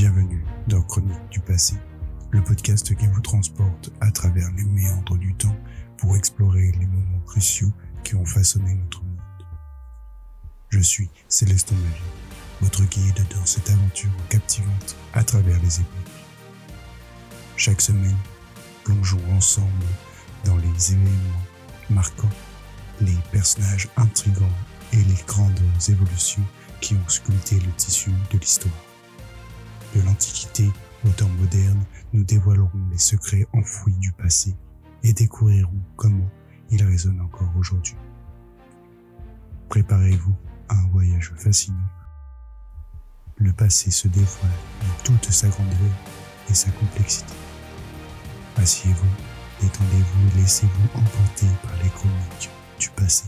Bienvenue dans Chronique du passé, le podcast qui vous transporte à travers les méandres du temps pour explorer les moments cruciaux qui ont façonné notre monde. Je suis Célestin Magie, votre guide dans cette aventure captivante à travers les époques. Chaque semaine, plongeons ensemble dans les événements marquants, les personnages intrigants et les grandes évolutions qui ont sculpté le tissu de l'histoire. L'Antiquité au temps moderne, nous dévoilerons les secrets enfouis du passé et découvrirons comment il résonne encore aujourd'hui. Préparez-vous à un voyage fascinant. Le passé se dévoile dans toute sa grandeur et sa complexité. Asseyez-vous, détendez-vous et laissez-vous emporter par les chroniques du passé.